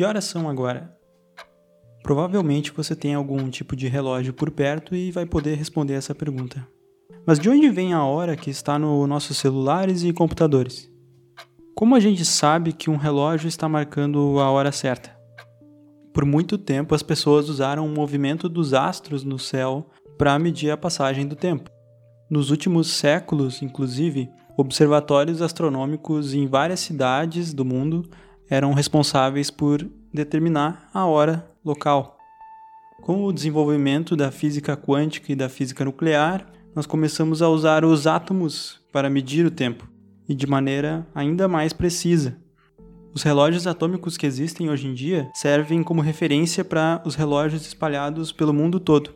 Que horas são agora? Provavelmente você tem algum tipo de relógio por perto e vai poder responder essa pergunta. Mas de onde vem a hora que está nos nossos celulares e computadores? Como a gente sabe que um relógio está marcando a hora certa? Por muito tempo, as pessoas usaram o movimento dos astros no céu para medir a passagem do tempo. Nos últimos séculos, inclusive, observatórios astronômicos em várias cidades do mundo eram responsáveis por determinar a hora local. Com o desenvolvimento da física quântica e da física nuclear, nós começamos a usar os átomos para medir o tempo e de maneira ainda mais precisa. Os relógios atômicos que existem hoje em dia servem como referência para os relógios espalhados pelo mundo todo.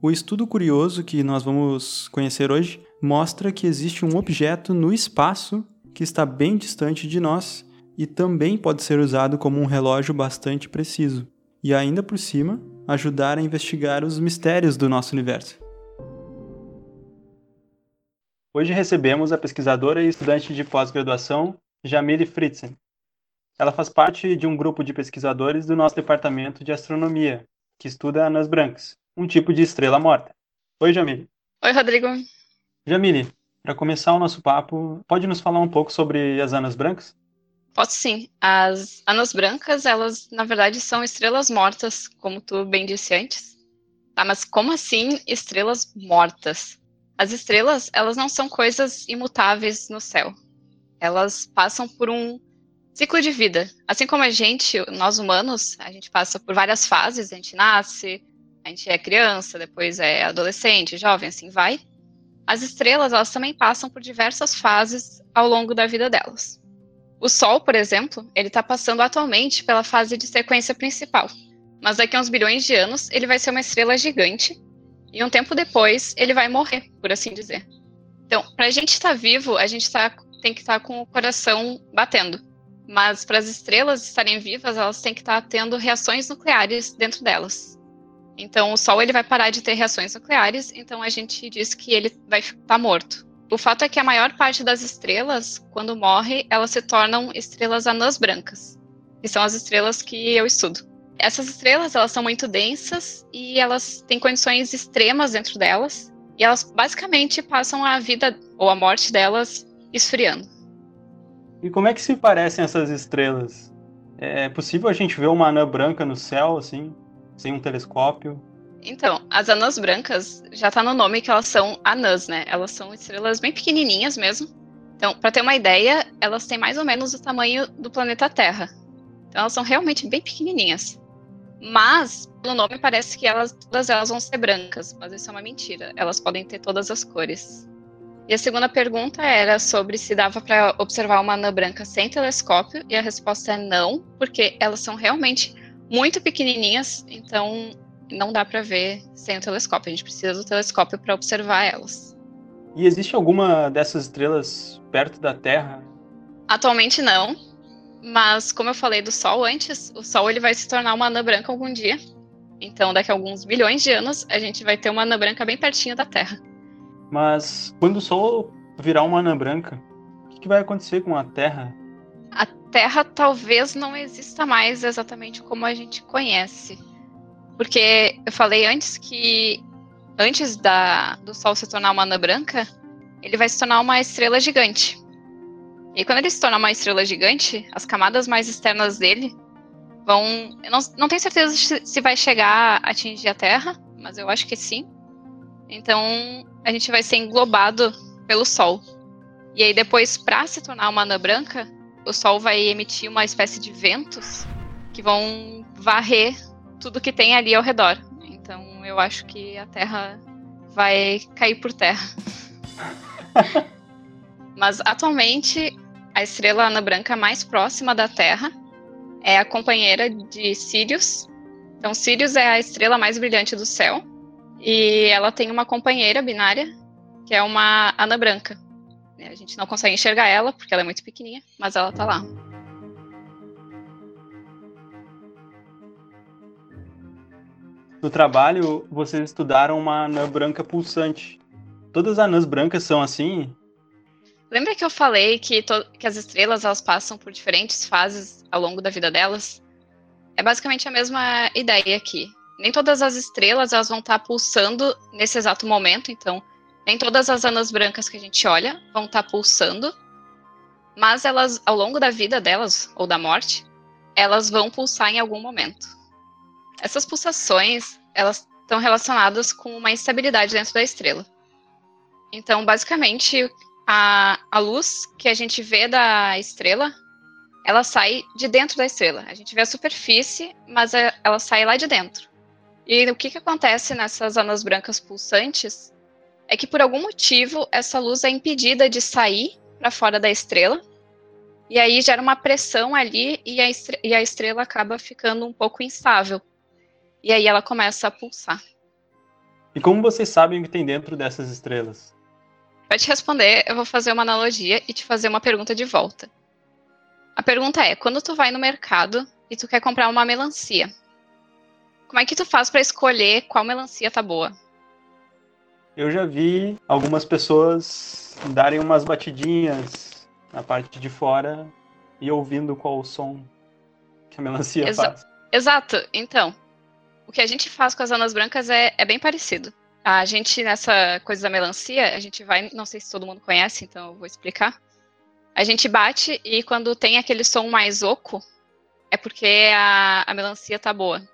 O estudo curioso que nós vamos conhecer hoje mostra que existe um objeto no espaço que está bem distante de nós e também pode ser usado como um relógio bastante preciso, e ainda por cima, ajudar a investigar os mistérios do nosso universo. Hoje recebemos a pesquisadora e estudante de pós-graduação Jamile Fritzen. Ela faz parte de um grupo de pesquisadores do nosso departamento de astronomia, que estuda anãs brancas, um tipo de estrela morta. Oi, Jamile. Oi, Rodrigo. Jamile, para começar o nosso papo, pode nos falar um pouco sobre as anãs brancas? Posso sim. As anãs brancas, elas na verdade são estrelas mortas, como tu bem disse antes. Tá, mas como assim estrelas mortas? As estrelas, elas não são coisas imutáveis no céu. Elas passam por um ciclo de vida. Assim como a gente, nós humanos, a gente passa por várias fases, a gente nasce, a gente é criança, depois é adolescente, jovem, assim vai. As estrelas, elas também passam por diversas fases ao longo da vida delas. O Sol, por exemplo, ele está passando atualmente pela fase de sequência principal, mas daqui a uns bilhões de anos ele vai ser uma estrela gigante e um tempo depois, ele vai morrer, por assim dizer. Então, para a gente estar tá vivo, a gente tá, tem que estar tá com o coração batendo. Mas para as estrelas estarem vivas, elas têm que estar tá tendo reações nucleares dentro delas. Então, o Sol ele vai parar de ter reações nucleares, então a gente diz que ele vai estar morto. O fato é que a maior parte das estrelas, quando morre, elas se tornam estrelas anãs brancas, que são as estrelas que eu estudo. Essas estrelas, elas são muito densas e elas têm condições extremas dentro delas. E elas basicamente passam a vida ou a morte delas esfriando. E como é que se parecem essas estrelas? É possível a gente ver uma anã branca no céu, assim, sem um telescópio? Então, as anãs brancas já tá no nome que elas são anãs, né? Elas são estrelas bem pequenininhas mesmo. Então, para ter uma ideia, elas têm mais ou menos o tamanho do planeta Terra. Então, elas são realmente bem pequenininhas. Mas, pelo nome, parece que elas, todas elas vão ser brancas, mas isso é uma mentira. Elas podem ter todas as cores. E a segunda pergunta era sobre se dava para observar uma anã branca sem telescópio, e a resposta é não, porque elas são realmente muito pequenininhas, então não dá para ver sem o telescópio. A gente precisa do telescópio para observar elas. E existe alguma dessas estrelas perto da Terra? Atualmente não, mas como eu falei do Sol antes, o Sol ele vai se tornar uma anã branca algum dia. Então, daqui a alguns bilhões de anos, a gente vai ter uma anã branca bem pertinho da Terra. Mas quando o Sol virar uma anã branca, o que vai acontecer com a Terra? A Terra talvez não exista mais exatamente como a gente conhece. Porque eu falei antes que antes da, do Sol se tornar uma anã branca, ele vai se tornar uma estrela gigante. E quando ele se torna uma estrela gigante, as camadas mais externas dele vão. Eu não, não tenho certeza se vai chegar a atingir a Terra, mas eu acho que sim. Então a gente vai ser englobado pelo Sol. E aí depois, para se tornar uma anã branca, o Sol vai emitir uma espécie de ventos que vão varrer tudo que tem ali ao redor. Então eu acho que a Terra vai cair por terra. Mas atualmente a estrela anã branca mais próxima da Terra é a companheira de Sirius. Então, Sirius é a estrela mais brilhante do céu. E ela tem uma companheira binária, que é uma anã branca. A gente não consegue enxergar ela, porque ela é muito pequenininha, mas ela tá lá. No trabalho, vocês estudaram uma anã branca pulsante. Todas as anãs brancas são assim? Lembra que eu falei que, que as estrelas elas passam por diferentes fases ao longo da vida delas? é basicamente a mesma ideia aqui. Nem todas as estrelas elas vão estar pulsando nesse exato momento, então nem todas as anas brancas que a gente olha vão estar pulsando, mas elas, ao longo da vida delas, ou da morte, elas vão pulsar em algum momento. Essas pulsações, elas estão relacionadas com uma instabilidade dentro da estrela. Então, basicamente, a, a luz que a gente vê da estrela, ela sai de dentro da estrela. A gente vê a superfície, mas é, ela sai lá de dentro. E o que, que acontece nessas anãs brancas pulsantes é que, por algum motivo, essa luz é impedida de sair para fora da estrela. E aí gera uma pressão ali e a, e a estrela acaba ficando um pouco instável. E aí ela começa a pulsar. E como vocês sabem o que tem dentro dessas estrelas? Para te responder, eu vou fazer uma analogia e te fazer uma pergunta de volta. A pergunta é: quando tu vai no mercado e tu quer comprar uma melancia, como é que tu faz para escolher qual melancia tá boa? Eu já vi algumas pessoas darem umas batidinhas na parte de fora e ouvindo qual o som que a melancia Exa faz. Exato. Então, o que a gente faz com as anas brancas é, é bem parecido. A gente, nessa coisa da melancia, a gente vai, não sei se todo mundo conhece, então eu vou explicar. A gente bate e quando tem aquele som mais oco, é porque a, a melancia tá boa.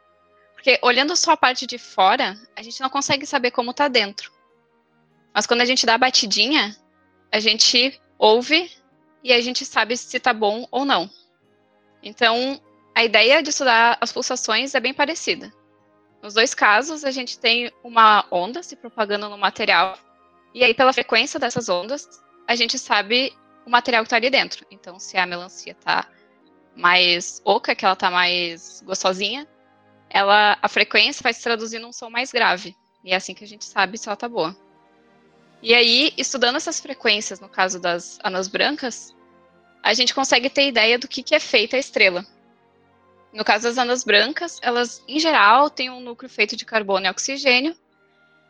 Porque olhando só a parte de fora, a gente não consegue saber como tá dentro. Mas quando a gente dá a batidinha, a gente ouve e a gente sabe se tá bom ou não. Então, a ideia de estudar as pulsações é bem parecida. Nos dois casos, a gente tem uma onda se propagando no material, e aí, pela frequência dessas ondas, a gente sabe o material que está ali dentro. Então, se a melancia está mais oca, que ela está mais gostosinha, ela, a frequência vai se traduzir num som mais grave. E é assim que a gente sabe se ela está boa. E aí, estudando essas frequências, no caso das anas brancas, a gente consegue ter ideia do que, que é feita a estrela. No caso das anãs brancas, elas, em geral, têm um núcleo feito de carbono e oxigênio,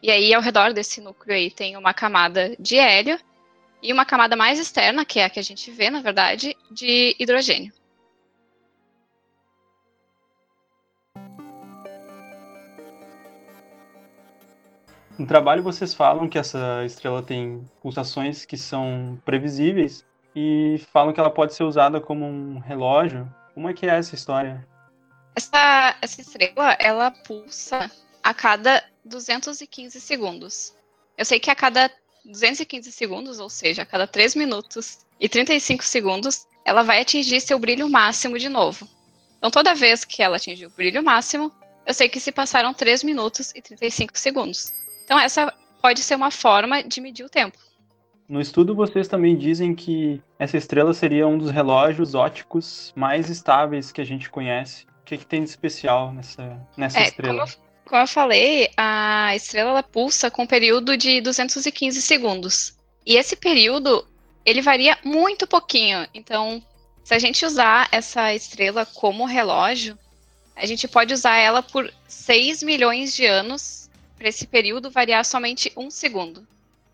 e aí, ao redor desse núcleo aí, tem uma camada de hélio, e uma camada mais externa, que é a que a gente vê, na verdade, de hidrogênio. No trabalho vocês falam que essa estrela tem pulsações que são previsíveis e falam que ela pode ser usada como um relógio. Como é que é essa história? Essa, essa estrela, ela pulsa a cada 215 segundos. Eu sei que a cada 215 segundos, ou seja, a cada 3 minutos e 35 segundos, ela vai atingir seu brilho máximo de novo. Então, toda vez que ela atingir o brilho máximo, eu sei que se passaram 3 minutos e 35 segundos. Então, essa pode ser uma forma de medir o tempo. No estudo, vocês também dizem que essa estrela seria um dos relógios óticos mais estáveis que a gente conhece que, que tem de especial nessa, nessa é, estrela? Como, como, eu falei, a estrela ela pulsa com um período de 215 segundos. E esse período, ele varia muito pouquinho. Então, se a gente usar essa estrela como relógio, a gente pode usar ela por 6 milhões de anos, para esse período variar somente um segundo.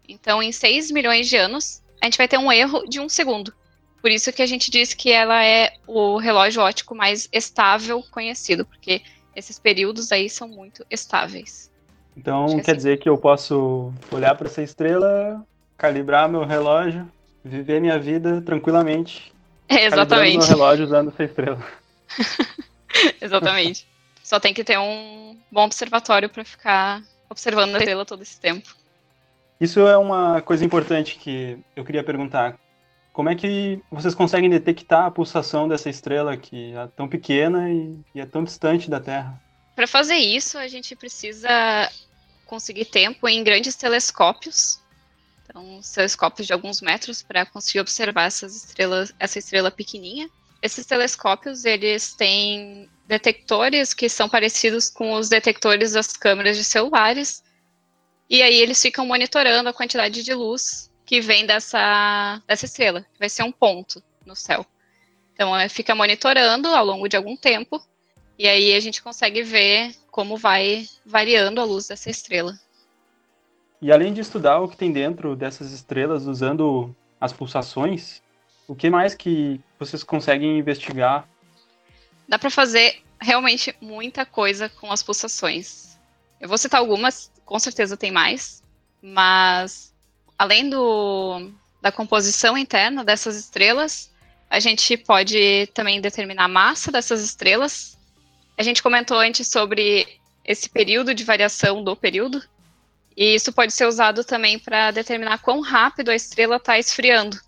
Então, em 6 milhões de anos, a gente vai ter um erro de um segundo. Por isso que a gente diz que ela é o relógio óptico mais estável conhecido, porque esses períodos aí são muito estáveis. Então que quer assim. dizer que eu posso olhar para essa estrela, calibrar meu relógio, viver minha vida tranquilamente. É, exatamente. meu relógio usando essa estrela. exatamente. Só tem que ter um bom observatório para ficar observando a estrela todo esse tempo. Isso é uma coisa importante que eu queria perguntar. Como é que vocês conseguem detectar a pulsação dessa estrela que é tão pequena e, e é tão distante da Terra? Para fazer isso, a gente precisa conseguir tempo em grandes telescópios, então telescópios de alguns metros para conseguir observar essas estrelas, essa estrela pequenininha. Esses telescópios eles têm detectores que são parecidos com os detectores das câmeras de celulares, e aí eles ficam monitorando a quantidade de luz que vem dessa, dessa estrela, que vai ser um ponto no céu. Então, fica monitorando ao longo de algum tempo, e aí a gente consegue ver como vai variando a luz dessa estrela. E além de estudar o que tem dentro dessas estrelas usando as pulsações, o que mais que vocês conseguem investigar? Dá para fazer realmente muita coisa com as pulsações. Eu vou citar algumas, com certeza tem mais, mas além do, da composição interna dessas estrelas, a gente pode também determinar a massa dessas estrelas. A gente comentou antes sobre esse período de variação do período, e isso pode ser usado também para determinar quão rápido a estrela está esfriando.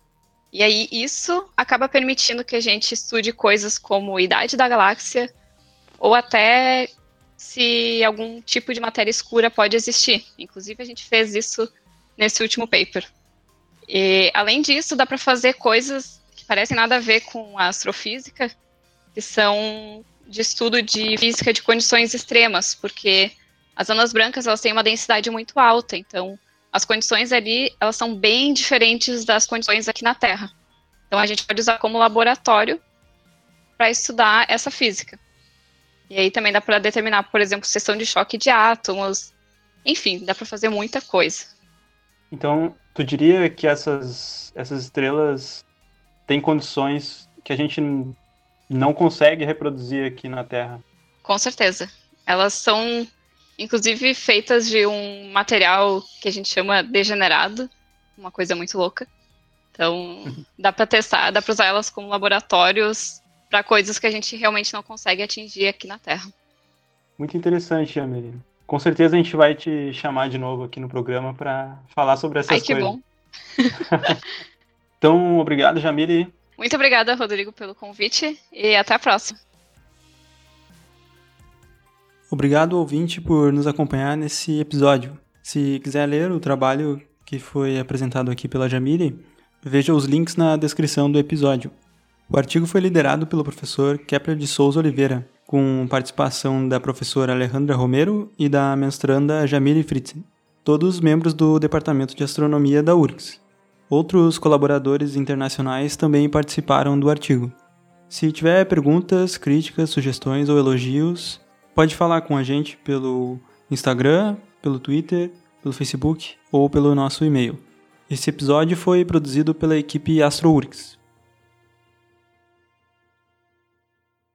E aí isso acaba permitindo que a gente estude coisas como idade da galáxia ou até se algum tipo de matéria escura pode existir. Inclusive a gente fez isso nesse último paper. E além disso, dá para fazer coisas que parecem nada a ver com a astrofísica, que são de estudo de física de condições extremas, porque as anãs brancas elas têm uma densidade muito alta, então as condições ali elas são bem diferentes das condições aqui na Terra. Então a gente pode usar como laboratório para estudar essa física. E aí também dá para determinar, por exemplo, seção de choque de átomos. Enfim, dá para fazer muita coisa. Então, tu diria que essas, essas estrelas têm condições que a gente não consegue reproduzir aqui na Terra? Com certeza. Elas são inclusive feitas de um material que a gente chama degenerado, uma coisa muito louca. Então, dá para testar, dá para usar elas como laboratórios para coisas que a gente realmente não consegue atingir aqui na Terra. Muito interessante, Amelie. Com certeza a gente vai te chamar de novo aqui no programa para falar sobre essas Ai, que coisas. bom. então, obrigado, Jamile. Muito obrigada, Rodrigo, pelo convite e até a próxima. Obrigado, ouvinte, por nos acompanhar nesse episódio. Se quiser ler o trabalho que foi apresentado aqui pela Jamile, veja os links na descrição do episódio. O artigo foi liderado pelo professor Kepler de Souza Oliveira, com participação da professora Alejandra Romero e da mestranda Jamile Fritzen, todos membros do Departamento de Astronomia da URGS. Outros colaboradores internacionais também participaram do artigo. Se tiver perguntas, críticas, sugestões ou elogios, Pode falar com a gente pelo Instagram, pelo Twitter, pelo Facebook ou pelo nosso e-mail. Esse episódio foi produzido pela equipe AstroWorks.